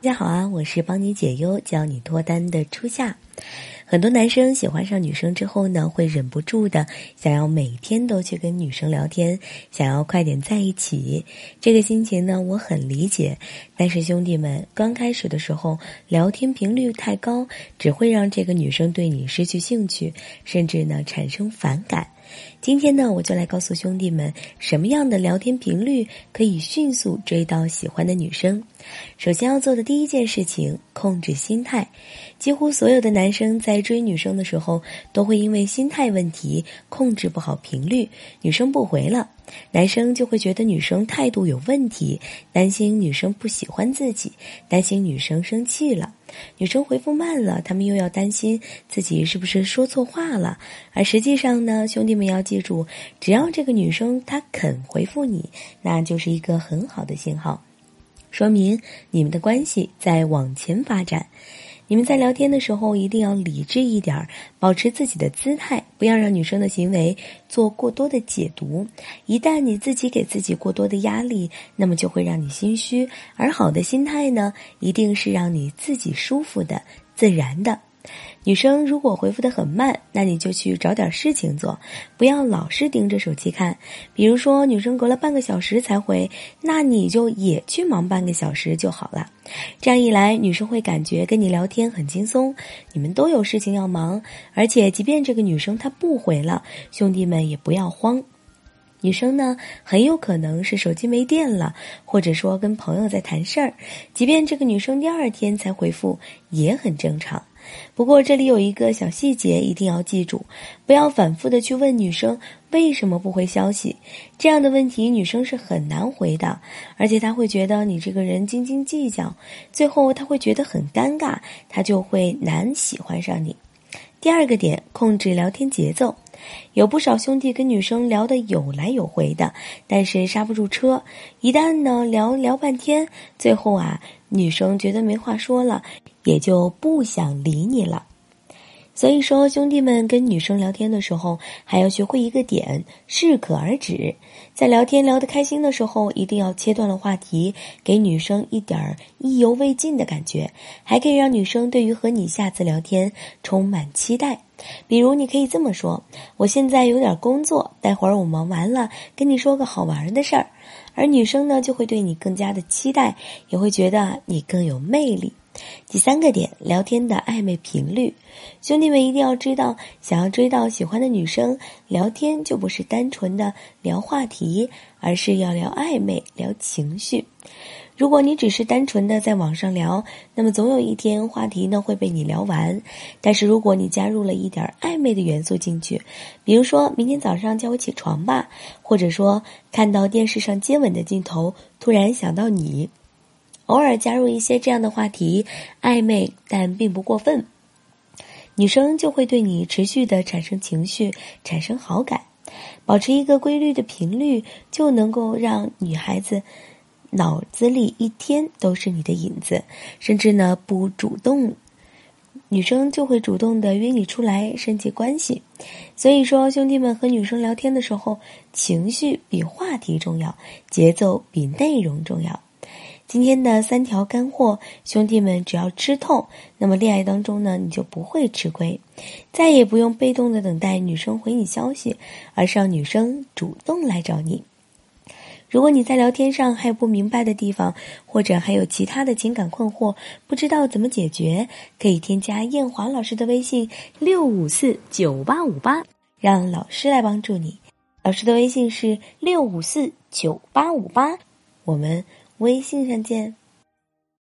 大家好啊，我是帮你解忧、教你脱单的初夏。很多男生喜欢上女生之后呢，会忍不住的想要每天都去跟女生聊天，想要快点在一起。这个心情呢，我很理解。但是兄弟们，刚开始的时候聊天频率太高，只会让这个女生对你失去兴趣，甚至呢产生反感。今天呢，我就来告诉兄弟们，什么样的聊天频率可以迅速追到喜欢的女生。首先要做的第一件事情，控制心态。几乎所有的男生在追女生的时候，都会因为心态问题控制不好频率，女生不回了，男生就会觉得女生态度有问题，担心女生不喜欢自己，担心女生生气了。女生回复慢了，他们又要担心自己是不是说错话了。而实际上呢，兄弟们要记住，只要这个女生她肯回复你，那就是一个很好的信号。说明你们的关系在往前发展。你们在聊天的时候一定要理智一点儿，保持自己的姿态，不要让女生的行为做过多的解读。一旦你自己给自己过多的压力，那么就会让你心虚。而好的心态呢，一定是让你自己舒服的、自然的。女生如果回复的很慢，那你就去找点事情做，不要老是盯着手机看。比如说，女生隔了半个小时才回，那你就也去忙半个小时就好了。这样一来，女生会感觉跟你聊天很轻松，你们都有事情要忙。而且，即便这个女生她不回了，兄弟们也不要慌。女生呢，很有可能是手机没电了，或者说跟朋友在谈事儿。即便这个女生第二天才回复，也很正常。不过这里有一个小细节，一定要记住，不要反复的去问女生为什么不回消息。这样的问题，女生是很难回的，而且她会觉得你这个人斤斤计较，最后她会觉得很尴尬，她就会难喜欢上你。第二个点，控制聊天节奏。有不少兄弟跟女生聊得有来有回的，但是刹不住车。一旦呢聊聊半天，最后啊，女生觉得没话说了，也就不想理你了。所以说，兄弟们跟女生聊天的时候，还要学会一个点：适可而止。在聊天聊得开心的时候，一定要切断了话题，给女生一点儿意犹未尽的感觉，还可以让女生对于和你下次聊天充满期待。比如，你可以这么说：“我现在有点工作，待会儿我忙完了，跟你说个好玩的事儿。”而女生呢，就会对你更加的期待，也会觉得你更有魅力。第三个点，聊天的暧昧频率，兄弟们一定要知道，想要追到喜欢的女生，聊天就不是单纯的聊话题，而是要聊暧昧、聊情绪。如果你只是单纯的在网上聊，那么总有一天话题呢会被你聊完。但是如果你加入了一点暧昧的元素进去，比如说明天早上叫我起床吧，或者说看到电视上接吻的镜头，突然想到你。偶尔加入一些这样的话题，暧昧但并不过分，女生就会对你持续的产生情绪，产生好感。保持一个规律的频率，就能够让女孩子脑子里一天都是你的影子，甚至呢不主动，女生就会主动的约你出来升级关系。所以说，兄弟们和女生聊天的时候，情绪比话题重要，节奏比内容重要。今天的三条干货，兄弟们只要吃透，那么恋爱当中呢，你就不会吃亏，再也不用被动的等待女生回你消息，而是让女生主动来找你。如果你在聊天上还有不明白的地方，或者还有其他的情感困惑，不知道怎么解决，可以添加艳华老师的微信六五四九八五八，让老师来帮助你。老师的微信是六五四九八五八，我们。微信上见。